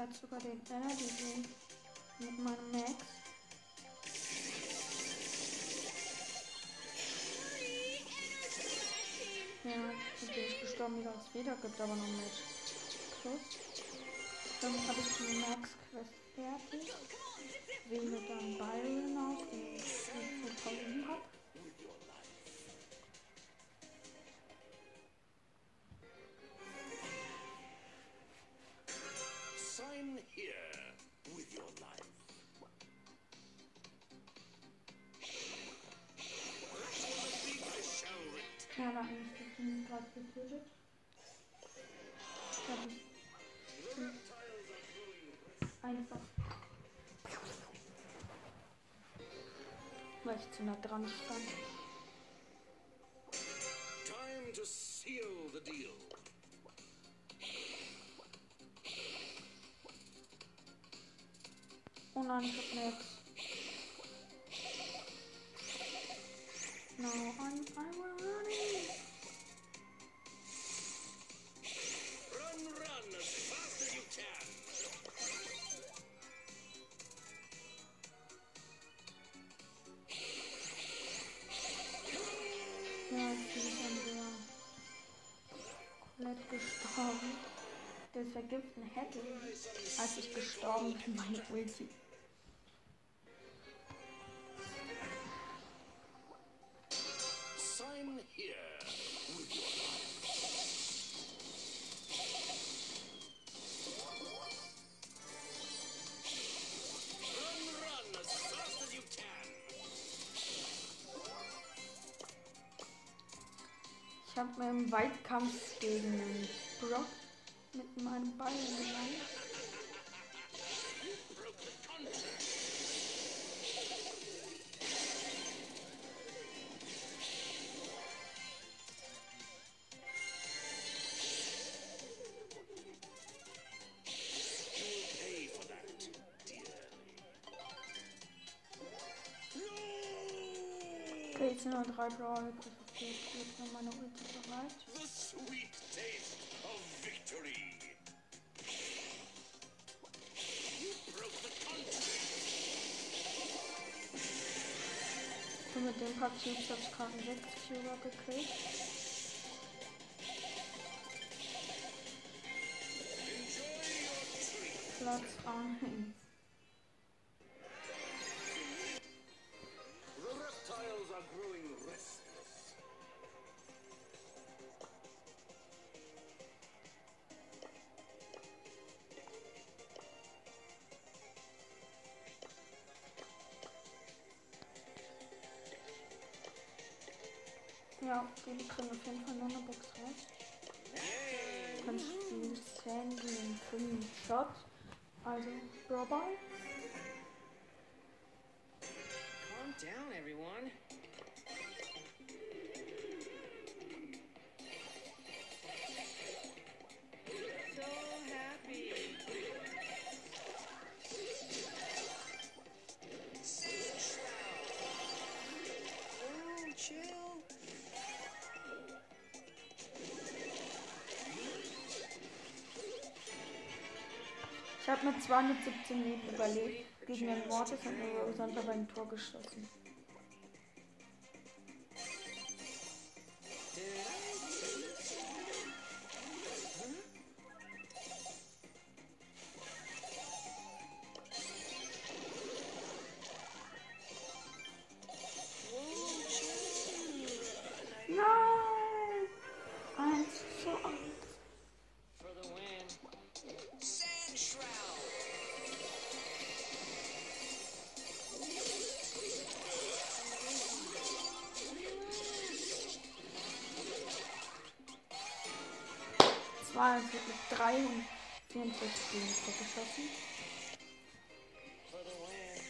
Werde sogar den Energy mit meinem Max. Ja, ich bin ich gestorben, wieder es wieder gibt, aber noch mit Plus. Dann habe ich die Max-Quest fertig. Wähle dann Byron aus, den ich Pauline habe. Ja, ist das Team gerade getötet. Einfach. Weil ich zu nah dran stand. Time to seal the deal. Oh nein, ich hab nix. No, I'm, I'm running. Das Vergiften hätte, als ich gestorben bin, meine Ulti. Ich habe mir im Weitkampf gegen Brawl. Also okay, ich gebe mir meine Ulti bereit. The sweet taste of victory. You broke the contract. Und mit dem paar Cubes habe ich gerade einen 60 Euro gekriegt. Enjoy your treat. Platz 1. Also, Brawl. Ich habe mit 217 Leben überlebt gegen den Mortis und mir sonst aber ein Tor geschossen. 364 Meter geschossen.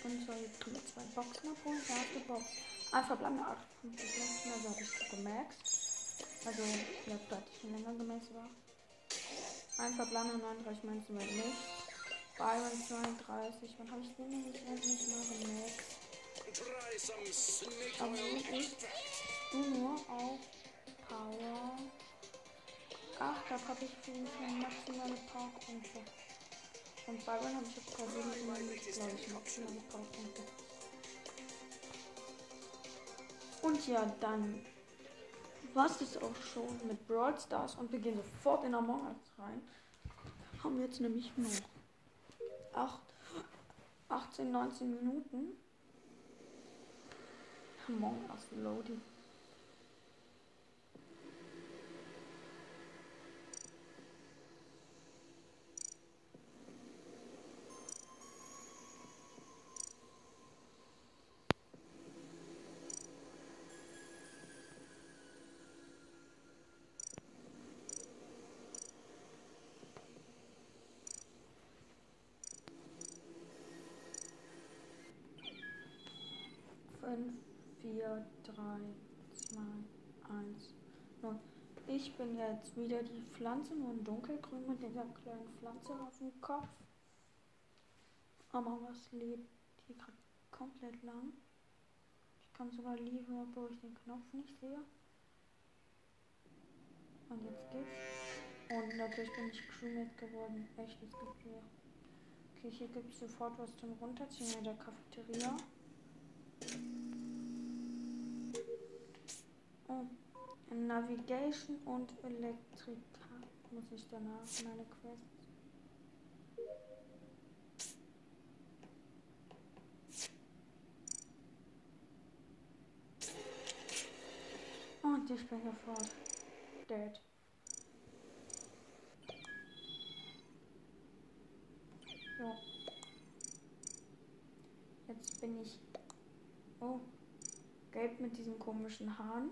Und zwar jetzt mit zwei Boxen abholen. die Box. Einfach bleiben wir 8 Punkte schlechter, also habe ich so gemaxt. Also, ja, da hatte ich schon länger gemaxt war. Einfach bleiben 39 Münzen wird nicht. Byron 32, wann habe ich den denn nicht endlich mal gemaxt? Aber nur auf Power. Ach, da habe ich für maximale Powerpunkte. Und Byron habe ich jetzt persönlich glaube ich, maximale Powerpunkte. Und ja, dann was ist auch schon mit Brawl Stars und wir gehen sofort in Among Us rein. Haben wir jetzt nämlich noch 8, 18, 19 Minuten. Among Us Loading. Fünf, vier, drei, zwei, eins, null. Ich bin jetzt wieder die Pflanze, nur in dunkelgrün mit dieser kleinen Pflanze auf dem Kopf. Aber was lebt hier gerade komplett lang? Ich kann sogar lieben, obwohl ich den Knopf nicht sehe. Und jetzt geht's. Und natürlich bin ich Crewmate geworden. Echt, es gibt hier. Okay, hier gibt es sofort was zum Runterziehen in der Cafeteria. Oh, Navigation und Elektrika muss ich danach meine Quest. Und ich bin sofort dead. So. Jetzt bin ich. Oh. Gelb mit diesen komischen Haaren.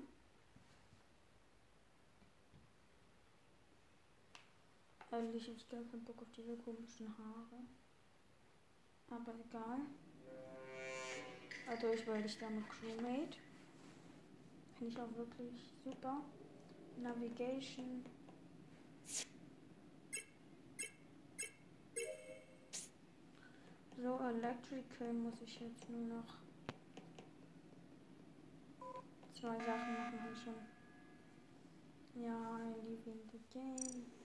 Ehrlich, ich habe keinen Bock auf diese komischen Haare. Aber egal. Also ich werde ich damit Crewmate. Finde ich auch wirklich super. Navigation. So, Electrical muss ich jetzt nur noch Zwei Sachen machen wir schon. Ja, I live in the game.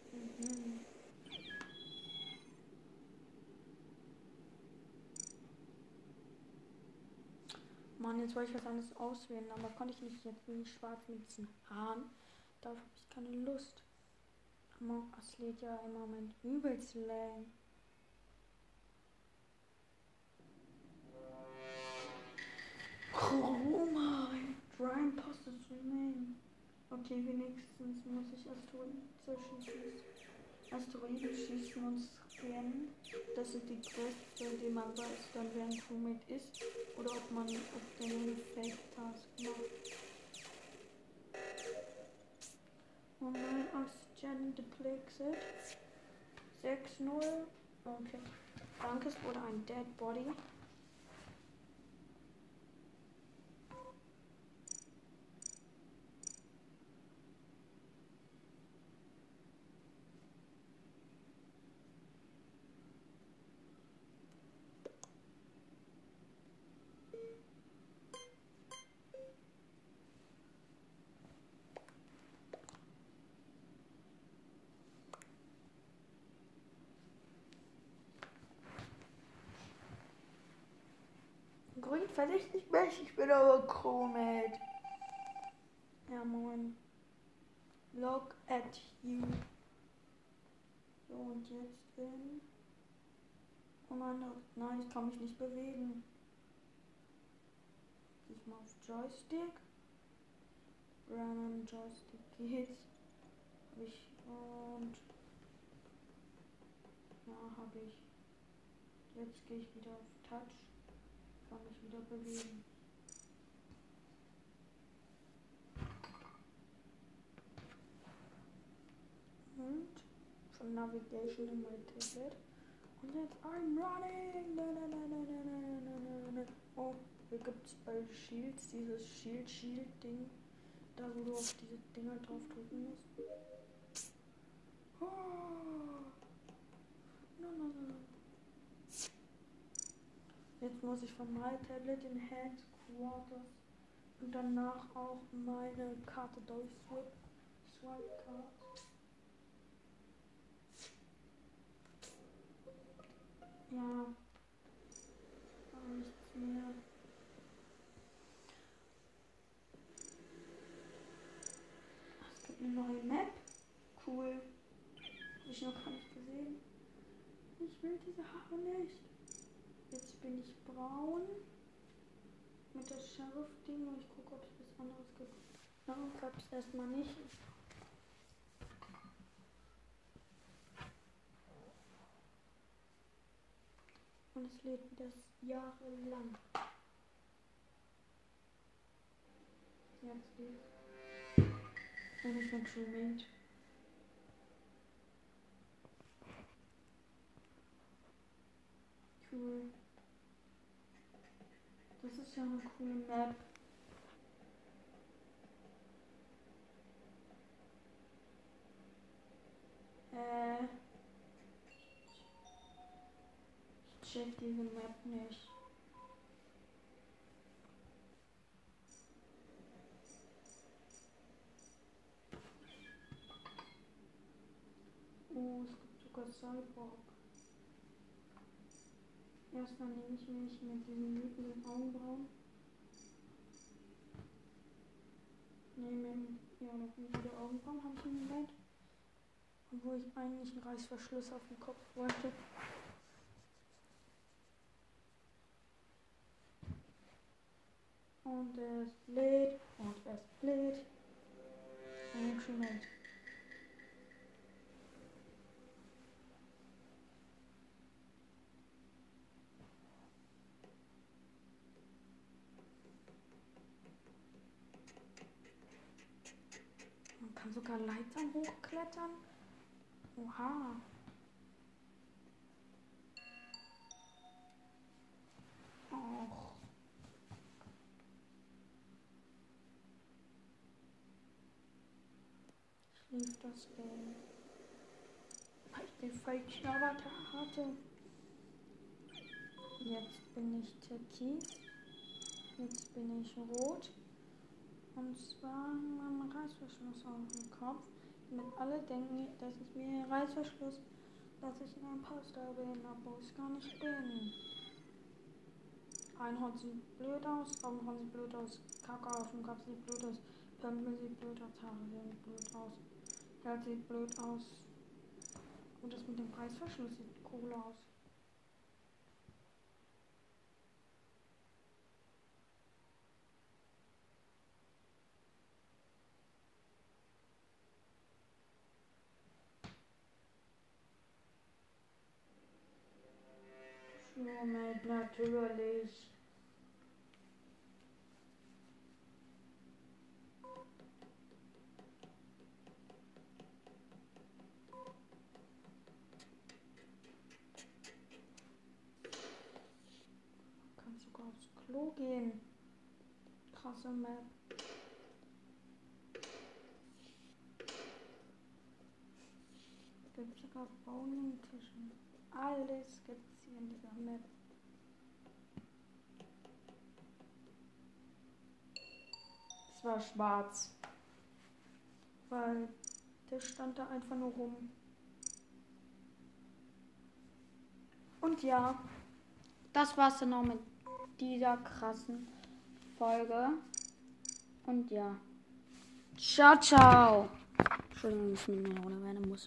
Mann, jetzt wollte ich was anderes auswählen, aber konnte ich nicht. Jetzt bin ich schwarz mit diesen Haaren. Darauf habe ich keine Lust. Among Us lädt ja im Moment übelst lang. Oh mein, Brian postet so Name. Okay, wenigstens muss ich Asteroiden zerschießen. Asteroiden schießen und scannen. Das ist die größte, die man weiß, dann wer ein Crewmate ist. Oder ob man ob der eine Fake-Task macht. Oh nein, Oxygen depleted. 6-0. Okay. Danke, es wurde ein Dead Body. Grün verdächtig mich, ich bin aber Chromet. Ja, moin. Look at you. So, und jetzt in. Oh nein, nein, ich kann mich nicht bewegen. Diesmal auf Joystick. Random Joystick geht's. Hab ich und. Ja, habe ich. Jetzt gehe ich wieder auf Touch kann mich wieder bewegen. Und schon Navigation in mein Tablet. Und jetzt I'm running! da na, na, oh, hier gibt es bei Shields dieses Shield-Shield-Ding, da wo du auf diese Dinger drauf drücken musst. Oh. No, no, no. Jetzt muss ich von My Tablet in Headquarters und danach auch meine Karte durchswipe. Swipe Card. Ja. Gar nichts mehr. Es gibt eine neue Map. Cool. Ich noch gar nicht gesehen. Ich will diese Haare nicht. Jetzt bin ich braun. Mit der Sheriff-Ding und ich gucke, ob es was anderes gibt. Na, gab es erstmal nicht. Und es lädt wieder jahrelang. Jetzt geht's. Und ich bin Crewmate. Cool. Das ist ja eine coole Map. Äh. Ich check diese Map nicht. Oh, es gibt sogar Cyborg. Erstmal nehme ich mich mit diesen wütenden Augenbrauen. Nehme ja noch wieder Augenbrauen habe ich im Moment. Obwohl ich eigentlich einen Reißverschluss auf dem Kopf wollte. Und ist blöd. Und ist blöd. Und schon weg. Man kann sogar Leitern hochklettern. Oha. Och. Ich liebe das Game. Weil ich den falschen Avatar hatte. Jetzt bin ich türkis. Jetzt bin ich rot. Und zwar einen Reißverschluss auf dem Kopf. Damit alle denken, dass ich ein Reißverschluss, dass ich ein Imposter bin, obwohl ich gar nicht bin. Einhorn sieht blöd aus, Augenhorn sieht blöd aus, Kacke auf dem Kopf sieht blöd aus, Pömpel sieht blöd aus, Haare sehen blöd aus, Geld sieht blöd aus. Und das mit dem Reißverschluss sieht cool aus. Moment, natürlich. Kannst sogar aufs Klo gehen. Krasse Map. Gibt sogar Bowling-Tischen. Alles gibt's hier in dieser Map. Es war schwarz. Weil der stand da einfach nur rum. Und ja, das war's dann auch mit dieser krassen Folge. Und ja. Ciao, ciao. Entschuldigung, ich nehme mir eine Musik.